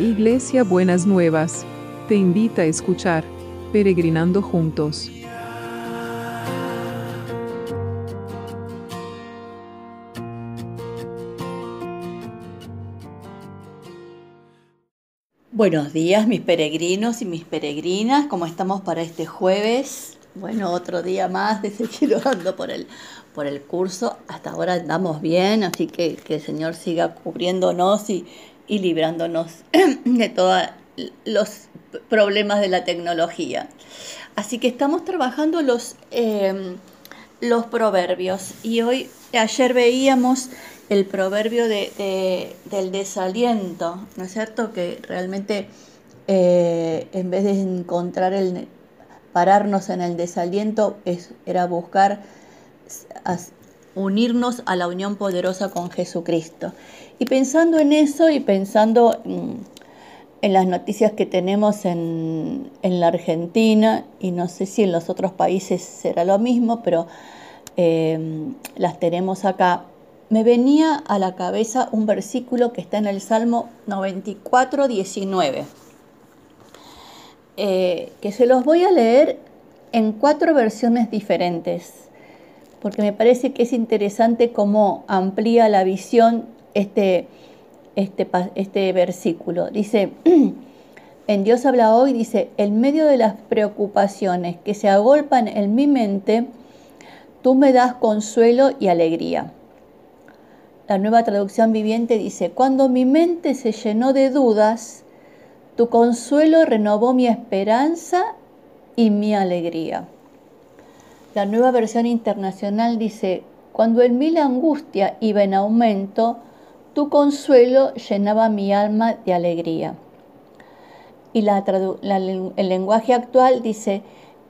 Iglesia Buenas Nuevas, te invita a escuchar Peregrinando Juntos. Buenos días mis peregrinos y mis peregrinas, ¿cómo estamos para este jueves? Bueno, otro día más de seguir orando por el, por el curso. Hasta ahora andamos bien, así que que el Señor siga cubriéndonos y, y librándonos de todos los problemas de la tecnología. Así que estamos trabajando los, eh, los proverbios y hoy, ayer veíamos el proverbio de, del desaliento, ¿no es cierto? Que realmente eh, en vez de encontrar el pararnos en el desaliento, es, era buscar unirnos a la unión poderosa con Jesucristo. Y pensando en eso y pensando mm, en las noticias que tenemos en, la Argentina, y no sé si en los otros países será lo mismo, pero em, las tenemos acá, me venía a la cabeza un versículo que está en el Salmo 94, 19, eh, que se los voy a leer en cuatro versiones diferentes, porque me parece que es interesante cómo amplía la visión este, este, este versículo. Dice, en Dios habla hoy, dice, en medio de las preocupaciones que se agolpan en mi mente, tú me das consuelo y alegría. La nueva traducción viviente dice, cuando mi mente se llenó de dudas, tu consuelo renovó mi esperanza y mi alegría. La nueva versión internacional dice, cuando en mí la angustia iba en aumento, tu consuelo llenaba mi alma de alegría. Y el lenguaje actual dice,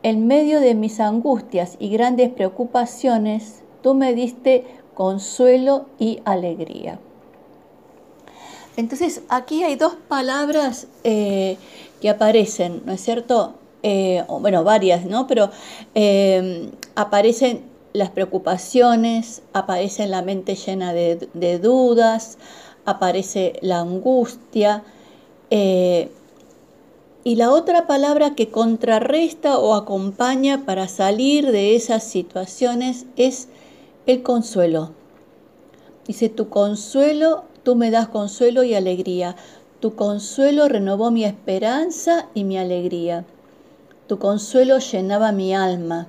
en medio de mis angustias y grandes preocupaciones, tú me diste consuelo y alegría. Entonces, aquí hay dos palabras eh, que aparecen, ¿no es cierto? Eh, bueno, varias, ¿no? Pero eh, aparecen las preocupaciones, aparece la mente llena de, dudas, aparece la angustia. Eh, y la otra palabra que contrarresta o acompaña para salir de esas situaciones es el consuelo. Dice, tu consuelo, tú me das consuelo y alegría. Tu consuelo renovó mi esperanza y mi alegría. Tu consuelo llenaba mi alma,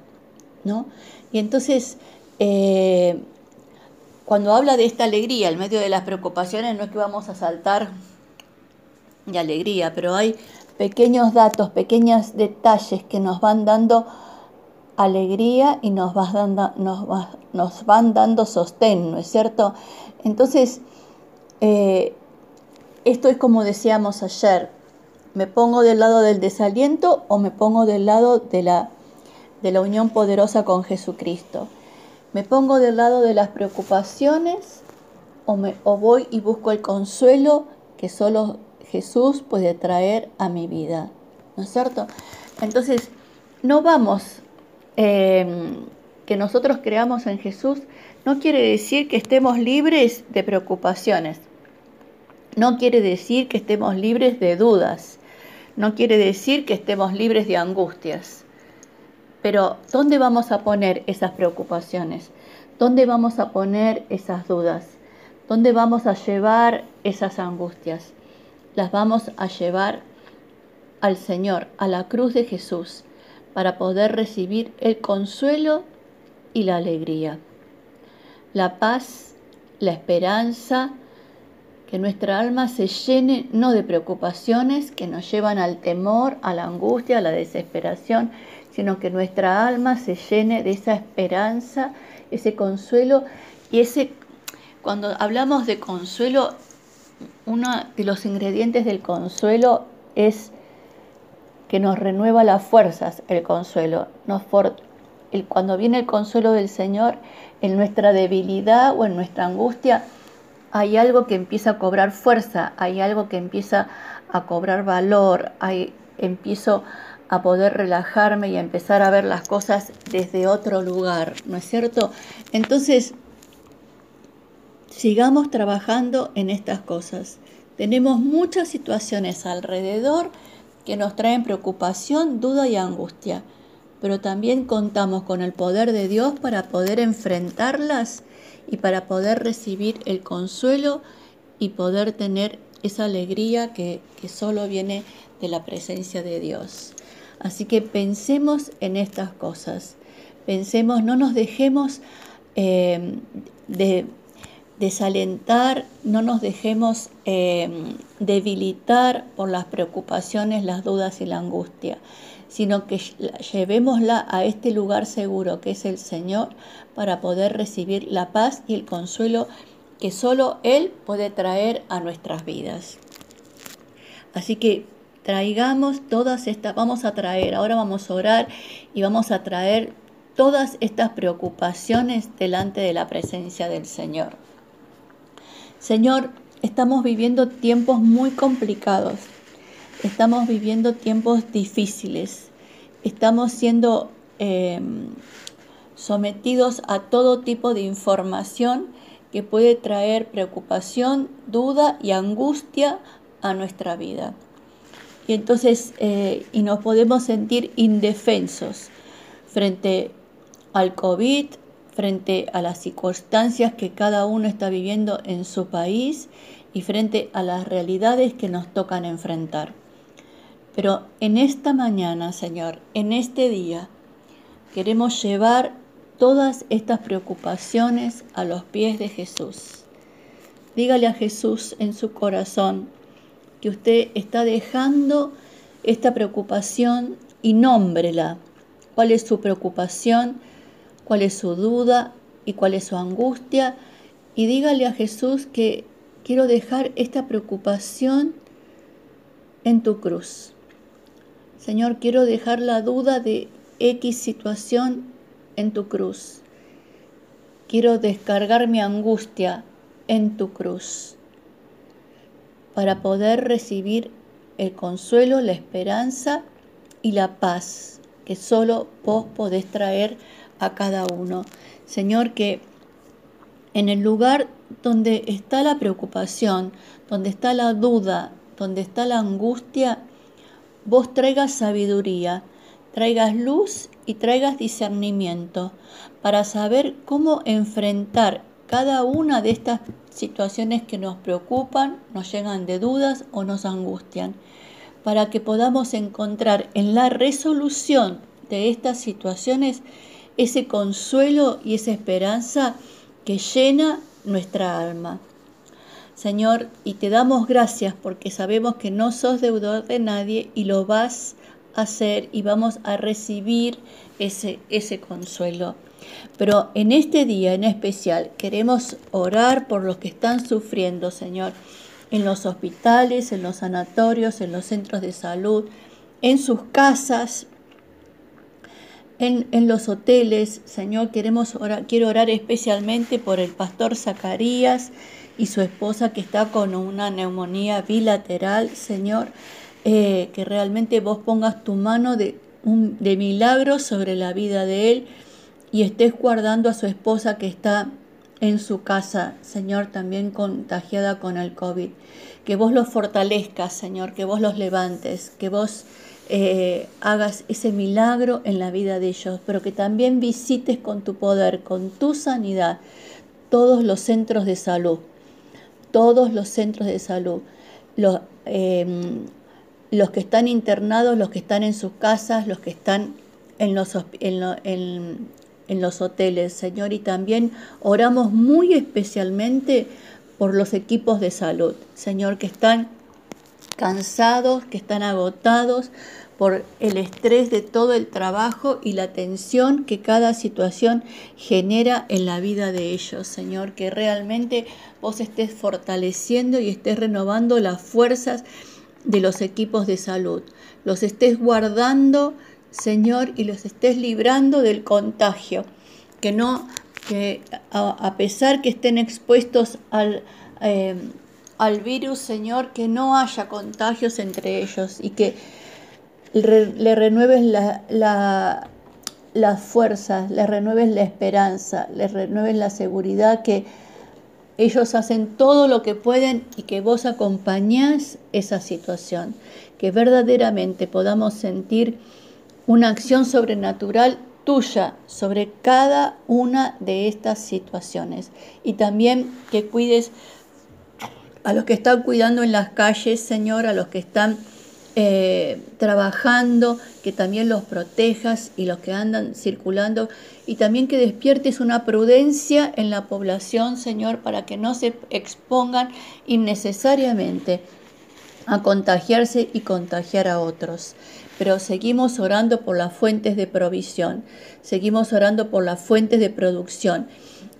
¿no? Y entonces, eh, cuando habla de esta alegría en medio de las preocupaciones, no es que vamos a saltar de alegría, pero hay pequeños datos, pequeños detalles que nos van dando alegría y nos, dando, nos, van dando sostén, ¿no es cierto? Entonces, eh, esto es como decíamos ayer, ¿me pongo del lado del desaliento o me pongo del lado de la de la unión poderosa con Jesucristo. ¿Me pongo del lado de las preocupaciones o, me, voy y busco el consuelo que solo Jesús puede traer a mi vida? ¿No es cierto? Entonces, no vamos, em, que nosotros creamos en Jesús, no quiere decir que estemos libres de preocupaciones. No quiere decir que estemos libres de dudas. No quiere decir que estemos libres de angustias. Pero ¿dónde vamos a poner esas preocupaciones? ¿Dónde vamos a poner esas dudas? ¿Dónde vamos a llevar esas angustias? Las vamos a llevar al Señor, a la cruz de Jesús, para poder recibir el consuelo y la alegría. La paz, la esperanza, que nuestra alma se llene no de preocupaciones que nos llevan al temor, a la angustia, a la desesperación, sino que nuestra alma se llene de esa esperanza, ese consuelo y ese, cuando hablamos de consuelo, uno de los ingredientes del consuelo es que nos renueva las fuerzas, el consuelo. Nos cuando viene el consuelo del Señor, en nuestra debilidad o en nuestra angustia, hay algo que empieza a cobrar fuerza, hay algo que empieza a cobrar valor, hay, empiezo a poder relajarme y empezar a ver las cosas desde otro lugar, ¿no es cierto? Entonces, sigamos trabajando en estas cosas, Tenemos muchas situaciones alrededor que nos traen preocupación, duda y angustia, pero también contamos con el poder de Dios para poder enfrentarlas y para poder recibir el consuelo y poder tener esa alegría que, solo viene de la presencia de Dios. Así que pensemos en estas cosas, pensemos, no nos dejemos eh, de desalentar, no nos dejemos eh, debilitar por las preocupaciones, las dudas y la angustia, sino que llevémosla a este lugar seguro que es el Señor para poder recibir la paz y el consuelo que solo Él puede traer a nuestras vidas. Así que traigamos todas estas, vamos a traer, ahora vamos a orar y vamos a traer todas estas preocupaciones delante de la presencia del Señor. Señor, estamos viviendo tiempos muy complicados, estamos viviendo tiempos difíciles, estamos siendo em, sometidos a todo tipo de información que puede traer preocupación, duda y angustia a nuestra vida. Y entonces, eh, y nos podemos sentir indefensos frente al COVID, frente a las circunstancias que cada uno está viviendo en su país y frente a las realidades que nos tocan enfrentar. Pero en esta mañana, Señor, en este día, queremos llevar todas estas preocupaciones a los pies de Jesús. Dígale a Jesús en su corazón que usted está dejando esta preocupación y nómbrela. ¿Cuál es su preocupación? cuál es su duda y cuál es su angustia. Y dígale a Jesús que quiero dejar esta preocupación en tu cruz. Señor, quiero dejar la duda de X situación en tu cruz. Quiero descargar mi angustia en tu cruz para poder recibir el consuelo, la esperanza y la paz que solo vos podés traer a cada uno. Señor, que en el lugar donde está la preocupación, donde está la duda, donde está la angustia, vos traigas sabiduría, traigas luz y traigas discernimiento para saber cómo enfrentar cada una de estas situaciones que nos preocupan, nos llegan de dudas o nos angustian, para que podamos encontrar en la resolución de estas situaciones ese consuelo y esa esperanza que llena nuestra alma. Señor, y te damos gracias porque sabemos que no sos deudor de nadie y lo vas hacer y vamos a recibir ese, ese consuelo. Pero en este día en especial queremos orar por los que están sufriendo, Señor, en los hospitales, en los sanatorios, en los centros de salud, en sus casas, en, los hoteles. Señor, queremos orar, quiero orar especialmente por el pastor Zacarías y su esposa que está con una neumonía bilateral, Señor, eh, que realmente vos pongas tu mano de, un, de milagro sobre la vida de él y estés guardando a su esposa que está en su casa, Señor, también contagiada con el COVID. Que vos los fortalezcas, Señor, que vos los levantes, que vos eh, hagas ese milagro en la vida de ellos, pero que también visites con tu poder, con tu sanidad, todos los centros de salud, todos los centros de salud, los, em, los que están internados, los que están en sus casas, los que están en los, en, los hoteles, Señor, y también oramos muy especialmente por los equipos de salud, Señor, que están cansados, que están agotados, por el estrés de todo el trabajo y la tensión que cada situación genera en la vida de ellos, Señor, que realmente vos estés fortaleciendo y estés renovando las fuerzas de los equipos de salud, los estés guardando, Señor, y los estés librando del contagio, que no, que a, pesar que estén expuestos al, eh, al virus, Señor, que no haya contagios entre ellos y que le renueves la, las fuerzas, le renueves la esperanza, le renueves la seguridad que ellos hacen todo lo que pueden y que vos acompañás esa situación, que verdaderamente podamos sentir una acción sobrenatural tuya sobre cada una de estas situaciones. Y también que cuides a los que están cuidando en las calles, Señor, a los que están eh, trabajando, que también los protejas y los que andan circulando y también que despiertes una prudencia en la población, Señor, para que no se expongan innecesariamente a contagiarse y contagiar a otros. Pero seguimos orando por las fuentes de provisión, seguimos orando por las fuentes de producción,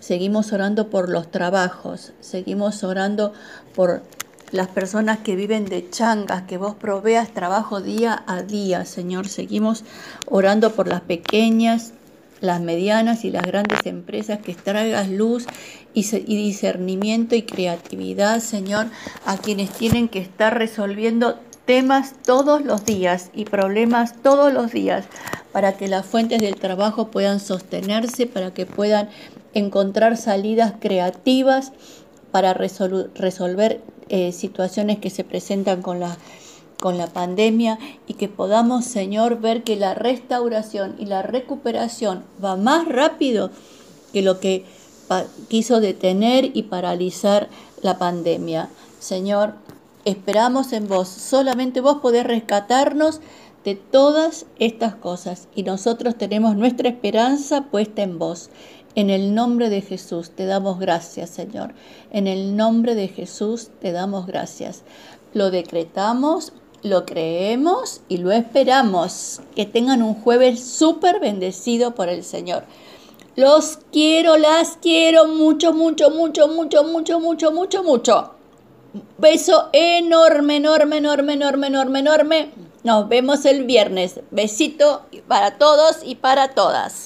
seguimos orando por los trabajos, seguimos orando por las personas que viven de changas, que vos proveas trabajo día a día, Señor. Seguimos orando por las pequeñas, las medianas y las grandes empresas, que traigas luz y, discernimiento y creatividad, Señor, a quienes tienen que estar resolviendo temas todos los días y problemas todos los días para que las fuentes del trabajo puedan sostenerse, para que puedan encontrar salidas creativas para resolver eh, situaciones que se presentan con la, con la pandemia y que podamos, Señor, ver que la restauración y la recuperación va más rápido que lo que quiso detener y paralizar la pandemia. Señor, esperamos en vos. Solamente vos podés rescatarnos de todas estas cosas y nosotros tenemos nuestra esperanza puesta en vos. En el nombre de Jesús te damos gracias, Señor. En el nombre de Jesús te damos gracias. Lo decretamos, lo creemos y lo esperamos. Que tengan un jueves súper bendecido por el Señor. Los quiero, las quiero mucho, mucho, mucho, mucho, mucho, mucho, mucho, mucho. Beso enorme, enorme, enorme, enorme, enorme, enorme. Nos vemos el viernes. Besito para todos y para todas.